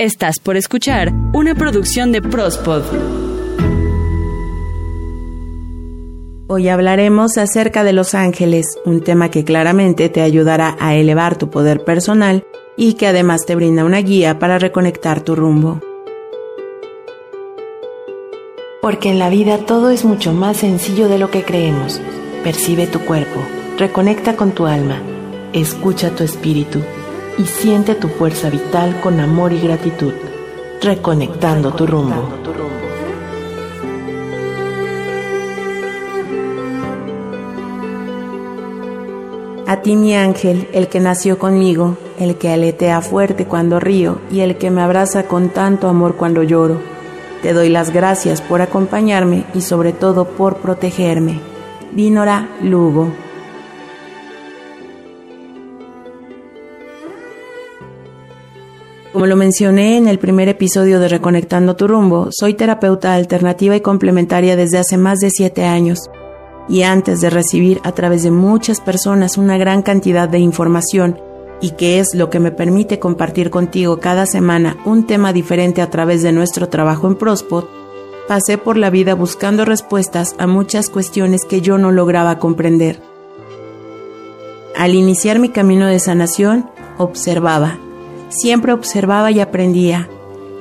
Estás por escuchar una producción de Prospod. Hoy hablaremos acerca de los ángeles, un tema que claramente te ayudará a elevar tu poder personal y que además te brinda una guía para reconectar tu rumbo. Porque en la vida todo es mucho más sencillo de lo que creemos. Percibe tu cuerpo, reconecta con tu alma, escucha tu espíritu y siente tu fuerza vital con amor y gratitud, reconectando tu rumbo. A ti mi ángel, el que nació conmigo, el que aletea fuerte cuando río y el que me abraza con tanto amor cuando lloro. Te doy las gracias por acompañarme y sobre todo por protegerme. Dinora Lugo. Como lo mencioné en el primer episodio de Reconectando tu rumbo, soy terapeuta alternativa y complementaria desde hace más de siete años. Y antes de recibir a través de muchas personas una gran cantidad de información, y que es lo que me permite compartir contigo cada semana un tema diferente a través de nuestro trabajo en Prospot, pasé por la vida buscando respuestas a muchas cuestiones que yo no lograba comprender. Al iniciar mi camino de sanación, observaba Siempre observaba y aprendía.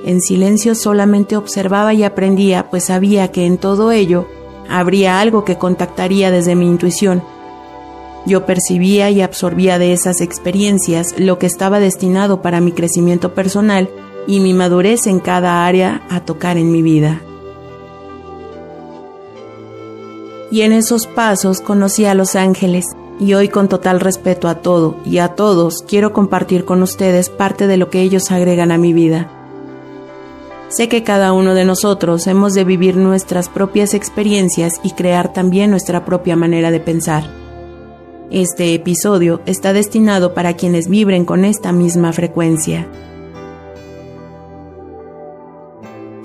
En silencio solamente observaba y aprendía, pues sabía que en todo ello habría algo que contactaría desde mi intuición. Yo percibía y absorbía de esas experiencias lo que estaba destinado para mi crecimiento personal y mi madurez en cada área a tocar en mi vida. Y en esos pasos conocí a los ángeles, y hoy con total respeto a todo y a todos quiero compartir con ustedes parte de lo que ellos agregan a mi vida. Sé que cada uno de nosotros hemos de vivir nuestras propias experiencias y crear también nuestra propia manera de pensar. Este episodio está destinado para quienes vibren con esta misma frecuencia.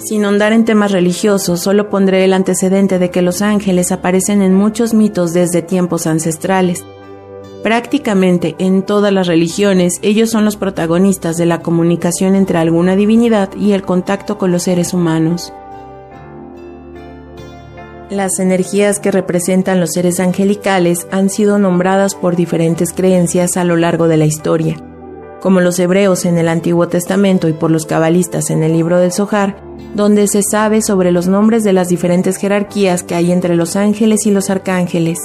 Sin ahondar en temas religiosos, solo pondré el antecedente de que los ángeles aparecen en muchos mitos desde tiempos ancestrales. Prácticamente en todas las religiones, ellos son los protagonistas de la comunicación entre alguna divinidad y el contacto con los seres humanos. Las energías que representan los seres angelicales han sido nombradas por diferentes creencias a lo largo de la historia. Como los hebreos en el Antiguo Testamento y por los cabalistas en el libro del Zohar, donde se sabe sobre los nombres de las diferentes jerarquías que hay entre los ángeles y los arcángeles.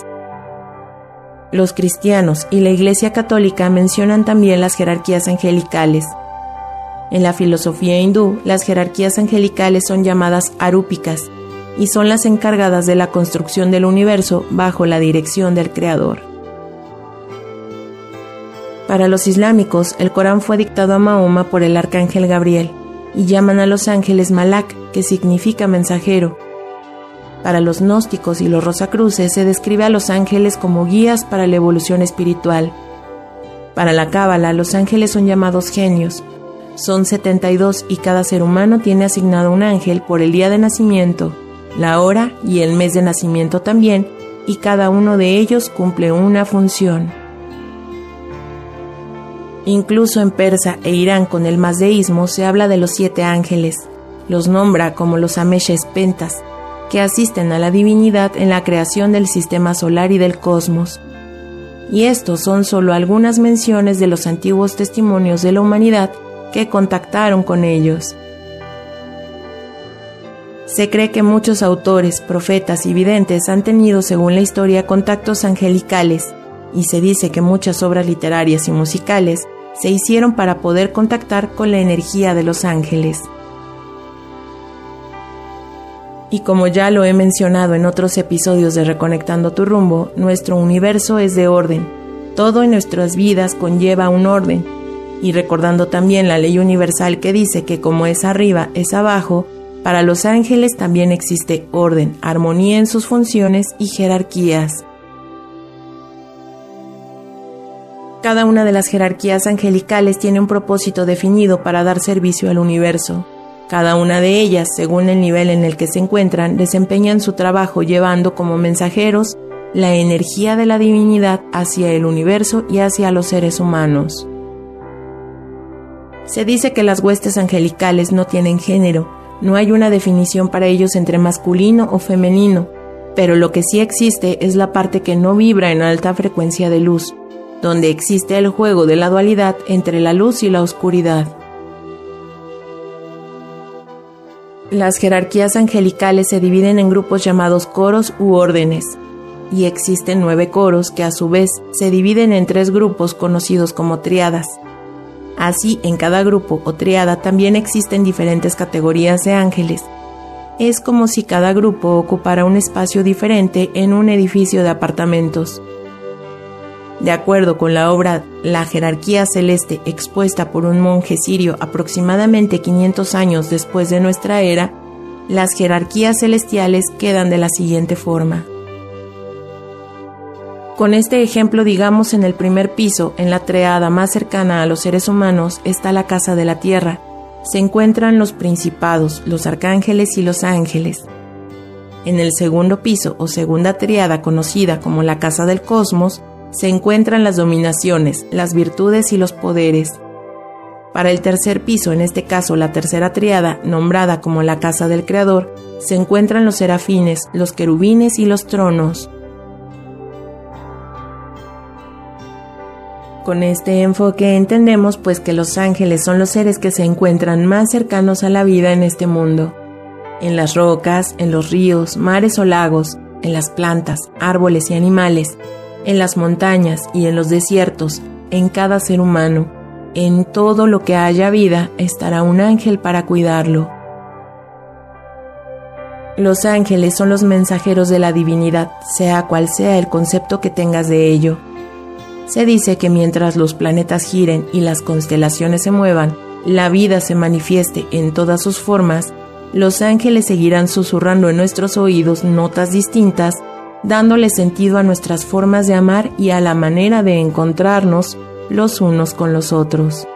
Los cristianos y la Iglesia Católica mencionan también las jerarquías angelicales. En la filosofía hindú, las jerarquías angelicales son llamadas arúpicas y son las encargadas de la construcción del universo bajo la dirección del Creador. Para los islámicos, el Corán fue dictado a Mahoma por el arcángel Gabriel, y llaman a los ángeles Malak, que significa mensajero. Para los gnósticos y los rosacruces se describe a los ángeles como guías para la evolución espiritual. Para la Cábala, los ángeles son llamados genios. Son 72 y cada ser humano tiene asignado un ángel por el día de nacimiento, la hora y el mes de nacimiento también, y cada uno de ellos cumple una función. Incluso en Persa e Irán con el mazdeísmo se habla de los siete ángeles. Los nombra como los Ameshes Pentas, que asisten a la divinidad en la creación del sistema solar y del cosmos. Y estos son solo algunas menciones de los antiguos testimonios de la humanidad que contactaron con ellos. Se cree que muchos autores, profetas y videntes han tenido, según la historia, contactos angelicales, y se dice que muchas obras literarias y musicales se hicieron para poder contactar con la energía de los ángeles. Y como ya lo he mencionado en otros episodios de Reconectando tu rumbo, nuestro universo es de orden. Todo en nuestras vidas conlleva un orden. Y recordando también la ley universal que dice que como es arriba, es abajo, para los ángeles también existe orden, armonía en sus funciones y jerarquías. Cada una de las jerarquías angelicales tiene un propósito definido para dar servicio al universo. Cada una de ellas, según el nivel en el que se encuentran, desempeñan su trabajo llevando como mensajeros la energía de la divinidad hacia el universo y hacia los seres humanos. Se dice que las huestes angelicales no tienen género, no hay una definición para ellos entre masculino o femenino, pero lo que sí existe es la parte que no vibra en alta frecuencia de luz, donde existe el juego de la dualidad entre la luz y la oscuridad. Las jerarquías angelicales se dividen en grupos llamados coros u órdenes, y existen nueve coros que a su vez se dividen en tres grupos conocidos como triadas. Así, en cada grupo o triada también existen diferentes categorías de ángeles. Es como si cada grupo ocupara un espacio diferente en un edificio de apartamentos. De acuerdo con la obra La jerarquía celeste expuesta por un monje sirio aproximadamente 500 años después de nuestra era, las jerarquías celestiales quedan de la siguiente forma. Con este ejemplo, digamos, en el primer piso, en la treada más cercana a los seres humanos, está la casa de la tierra. Se encuentran los principados, los arcángeles y los ángeles. En el segundo piso o segunda triada conocida como la casa del cosmos, se encuentran las dominaciones, las virtudes y los poderes. Para el tercer piso, en este caso la tercera triada, nombrada como la casa del creador, se encuentran los serafines, los querubines y los tronos. Con este enfoque entendemos pues que los ángeles son los seres que se encuentran más cercanos a la vida en este mundo. En las rocas, en los ríos, mares o lagos, en las plantas, árboles y animales, en las montañas y en los desiertos, en cada ser humano, en todo lo que haya vida estará un ángel para cuidarlo. Los ángeles son los mensajeros de la divinidad, sea cual sea el concepto que tengas de ello. Se dice que mientras los planetas giren y las constelaciones se muevan, la vida se manifieste en todas sus formas, los ángeles seguirán susurrando en nuestros oídos notas distintas, dándole sentido a nuestras formas de amar y a la manera de encontrarnos los unos con los otros.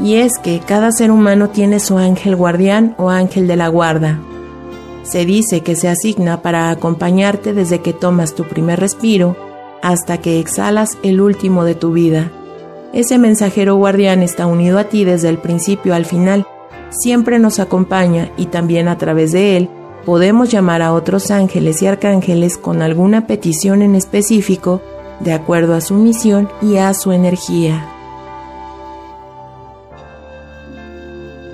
Y es que cada ser humano tiene su ángel guardián o ángel de la guarda, se dice que se asigna para acompañarte desde que tomas tu primer respiro hasta que exhalas el último de tu vida. Ese mensajero guardián está unido a ti desde el principio al final, siempre nos acompaña y también a través de él podemos llamar a otros ángeles y arcángeles con alguna petición en específico de acuerdo a su misión y a su energía.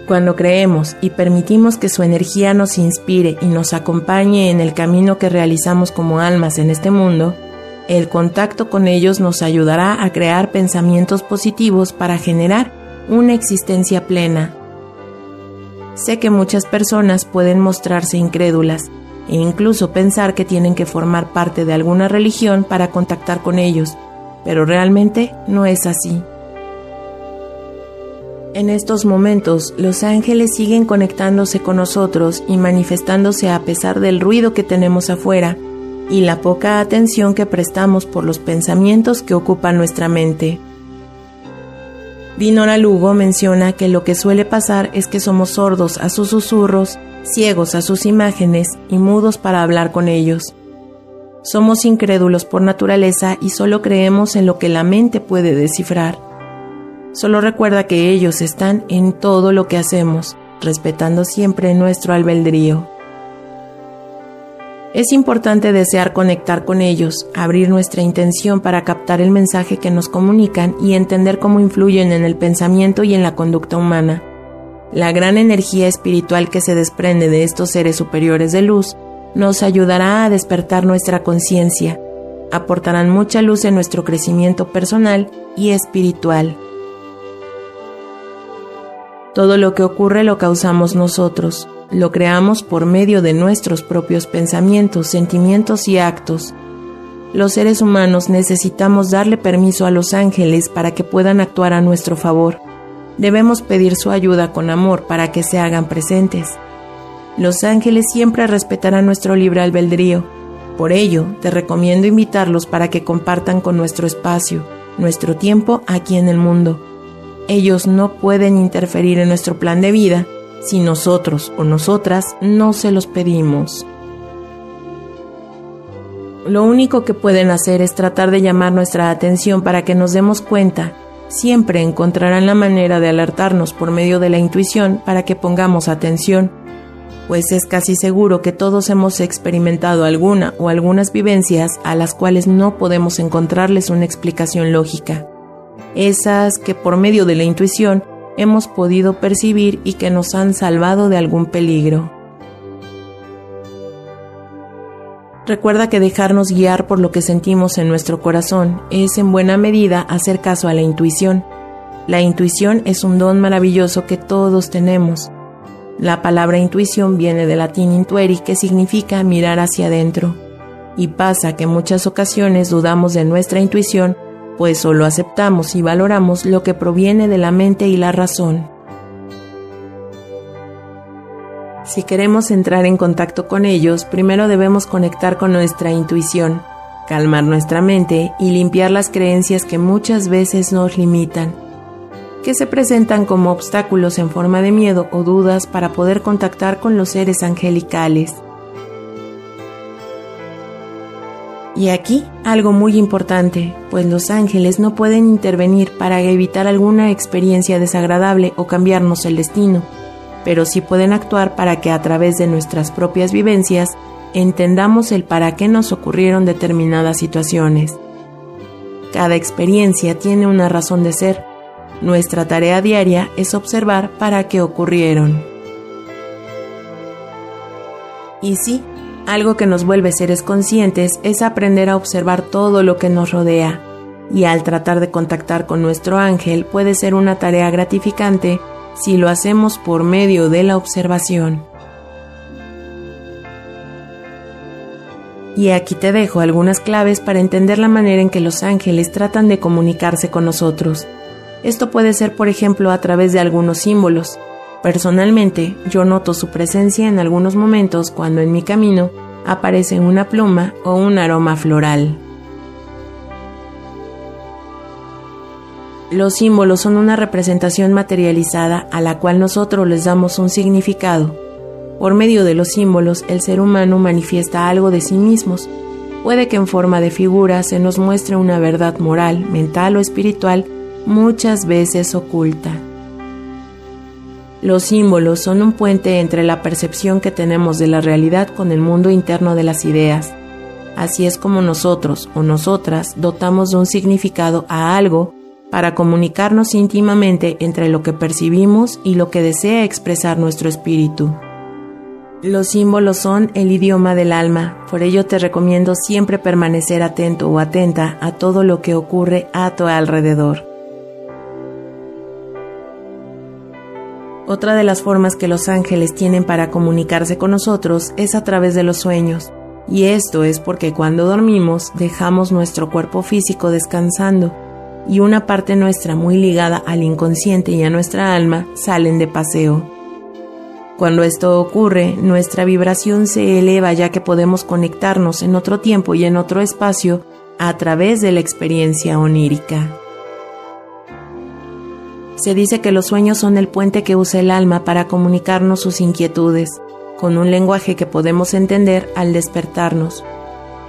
Cuando creemos y permitimos que su energía nos inspire y nos acompañe en el camino que realizamos como almas en este mundo, el contacto con ellos nos ayudará a crear pensamientos positivos para generar una existencia plena. Sé que muchas personas pueden mostrarse incrédulas e incluso pensar que tienen que formar parte de alguna religión para contactar con ellos, pero realmente no es así. En estos momentos, los ángeles siguen conectándose con nosotros y manifestándose a pesar del ruido que tenemos afuera y la poca atención que prestamos por los pensamientos que ocupan nuestra mente. Dinora Lugo menciona que lo que suele pasar es que somos sordos a sus susurros, ciegos a sus imágenes y mudos para hablar con ellos. Somos incrédulos por naturaleza y solo creemos en lo que la mente puede descifrar. Solo recuerda que ellos están en todo lo que hacemos, respetando siempre nuestro albedrío. Es importante desear conectar con ellos, abrir nuestra intención para captar el mensaje que nos comunican y entender cómo influyen en el pensamiento y en la conducta humana. La gran energía espiritual que se desprende de estos seres superiores de luz nos ayudará a despertar nuestra conciencia, aportarán mucha luz en nuestro crecimiento personal y espiritual. Todo lo que ocurre lo causamos nosotros, lo creamos por medio de nuestros propios pensamientos, sentimientos y actos. Los seres humanos necesitamos darle permiso a los ángeles para que puedan actuar a nuestro favor. Debemos pedir su ayuda con amor para que se hagan presentes. Los ángeles siempre respetarán nuestro libre albedrío. Por ello, te recomiendo invitarlos para que compartan con nuestro espacio, nuestro tiempo aquí en el mundo ellos no pueden interferir en nuestro plan de vida si nosotros o nosotras no se los pedimos. lo único que pueden hacer es tratar de llamar nuestra atención para que nos demos cuenta. Siempre encontrarán la manera de alertarnos por medio de la intuición para que pongamos atención, pues es casi seguro que todos hemos experimentado alguna o algunas vivencias a las cuales no podemos encontrarles una explicación lógica. Esas que por medio de la intuición hemos podido percibir y que nos han salvado de algún peligro. Recuerda que dejarnos guiar por lo que sentimos en nuestro corazón es en buena medida hacer caso a la intuición. La intuición es un don maravilloso que todos tenemos. La palabra intuición viene del latín intueri que significa mirar hacia adentro. Y pasa que en muchas ocasiones dudamos de nuestra intuición, pues solo aceptamos y valoramos lo que proviene de la mente y la razón. Si queremos entrar en contacto con ellos, primero debemos conectar con nuestra intuición, calmar nuestra mente y limpiar las creencias que muchas veces nos limitan, que se presentan como obstáculos en forma de miedo o dudas para poder contactar con los seres angelicales. Y aquí algo muy importante, pues los ángeles no pueden intervenir para evitar alguna experiencia desagradable o cambiarnos el destino pero sí pueden actuar para que a través de nuestras propias vivencias entendamos el para qué nos ocurrieron determinadas situaciones. Cada experiencia tiene una razón de ser. Nuestra tarea diaria es observar para qué ocurrieron. Y sí, algo que nos vuelve seres conscientes es aprender a observar todo lo que nos rodea. Y al tratar de contactar con nuestro ángel puede ser una tarea gratificante si lo hacemos por medio de la observación. Y aquí te dejo algunas claves para entender la manera en que los ángeles tratan de comunicarse con nosotros. Esto puede ser, por ejemplo, a través de algunos símbolos. Personalmente, yo noto su presencia en algunos momentos cuando en mi camino aparece una pluma o un aroma floral. Los símbolos son una representación materializada a la cual nosotros les damos un significado. Por medio de los símbolos, el ser humano manifiesta algo de sí mismos. Puede que en forma de figura se nos muestre una verdad moral, mental o espiritual, muchas veces oculta. Los símbolos son un puente entre la percepción que tenemos de la realidad con el mundo interno de las ideas. Así es como nosotros o nosotras dotamos de un significado a algo para comunicarnos íntimamente entre lo que percibimos y lo que desea expresar nuestro espíritu. Los símbolos son el idioma del alma, por ello te recomiendo siempre permanecer atento o atenta a todo lo que ocurre a tu alrededor. Otra de las formas que los ángeles tienen para comunicarse con nosotros es a través de los sueños, y esto es porque cuando dormimos dejamos nuestro cuerpo físico descansando y una parte nuestra muy ligada al inconsciente y a nuestra alma salen de paseo. Cuando esto ocurre, nuestra vibración se eleva ya que podemos conectarnos en otro tiempo y en otro espacio a través de la experiencia onírica. Se dice que los sueños son el puente que usa el alma para comunicarnos sus inquietudes, con un lenguaje que podemos entender al despertarnos,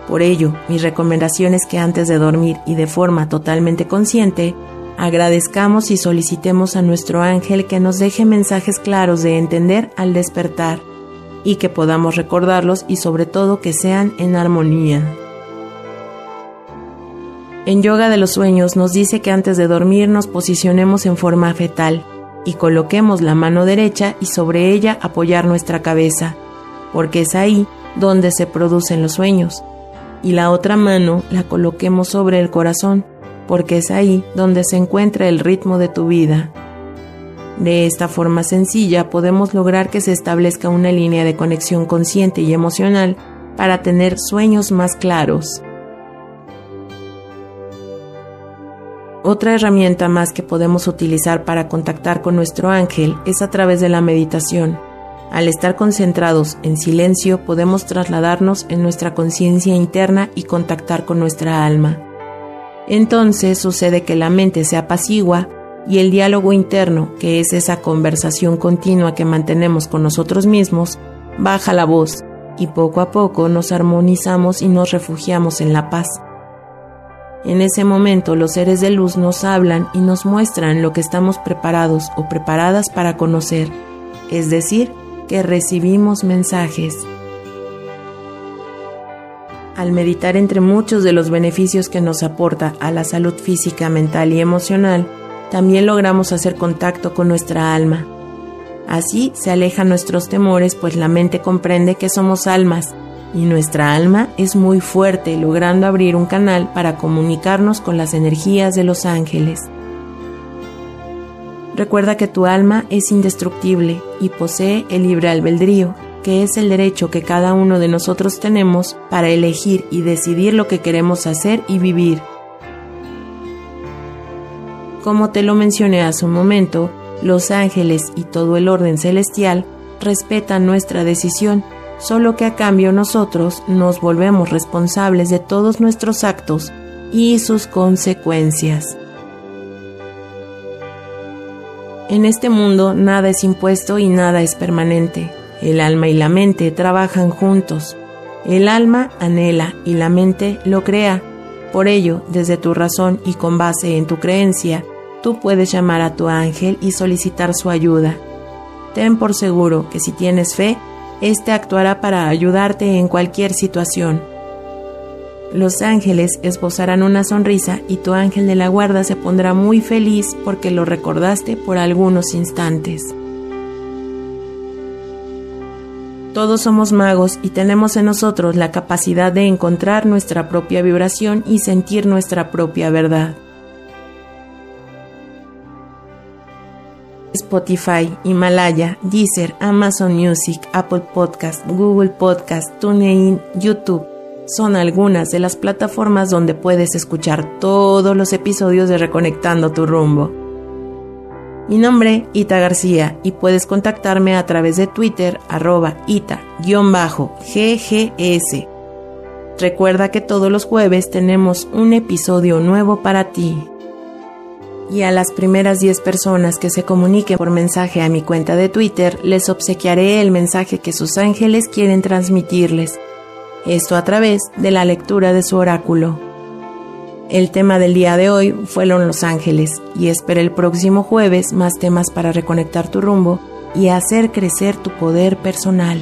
por ello, mi recomendación es que antes de dormir y de forma totalmente consciente, agradezcamos y solicitemos a nuestro ángel que nos deje mensajes claros de entender al despertar y que podamos recordarlos y sobre todo que sean en armonía. En Yoga de los Sueños nos dice que antes de dormir nos posicionemos en forma fetal y coloquemos la mano derecha y sobre ella apoyar nuestra cabeza, porque es ahí donde se producen los sueños y la otra mano la coloquemos sobre el corazón, porque es ahí donde se encuentra el ritmo de tu vida. De esta forma sencilla podemos lograr que se establezca una línea de conexión consciente y emocional para tener sueños más claros. Otra herramienta más que podemos utilizar para contactar con nuestro ángel es a través de la meditación. Al estar concentrados en silencio podemos trasladarnos en nuestra conciencia interna y contactar con nuestra alma. Entonces sucede que la mente se apacigua y el diálogo interno, que es esa conversación continua que mantenemos con nosotros mismos, baja la voz y poco a poco nos armonizamos y nos refugiamos en la paz. En ese momento los seres de luz nos hablan y nos muestran lo que estamos preparados o preparadas para conocer, es decir, que recibimos mensajes. Al meditar entre muchos de los beneficios que nos aporta a la salud física, mental y emocional, también logramos hacer contacto con nuestra alma. Así se alejan nuestros temores, pues la mente comprende que somos almas y nuestra alma es muy fuerte, logrando abrir un canal para comunicarnos con las energías de los ángeles. Recuerda que tu alma es indestructible y posee el libre albedrío, que es el derecho que cada uno de nosotros tenemos para elegir y decidir lo que queremos hacer y vivir. Como te lo mencioné hace un momento, los ángeles y todo el orden celestial respetan nuestra decisión, solo que a cambio nosotros nos volvemos responsables de todos nuestros actos y sus consecuencias. En este mundo nada es impuesto y nada es permanente. El alma y la mente trabajan juntos. El alma anhela y la mente lo crea. Por ello, desde tu razón y con base en tu creencia, tú puedes llamar a tu ángel y solicitar su ayuda. Ten por seguro que si tienes fe, éste actuará para ayudarte en cualquier situación. Los ángeles esbozarán una sonrisa y tu ángel de la guarda se pondrá muy feliz porque lo recordaste por algunos instantes. Todos somos magos y tenemos en nosotros la capacidad de encontrar nuestra propia vibración y sentir nuestra propia verdad. Spotify, Himalaya, Deezer, Amazon Music, Apple Podcast, Google Podcast, TuneIn, YouTube son algunas de las plataformas donde puedes escuchar todos los episodios de Reconectando tu rumbo. Mi nombre, Ita García, y puedes contactarme a través de Twitter, arroba ita-ggs. Recuerda que todos los jueves tenemos un episodio nuevo para ti. Y a las primeras 10 personas que se comuniquen por mensaje a mi cuenta de Twitter, les obsequiaré el mensaje que sus ángeles quieren transmitirles. Esto a través de la lectura de su oráculo. El tema del día de hoy fueron Los Ángeles y espera el próximo jueves más temas para reconectar tu rumbo y hacer crecer tu poder personal.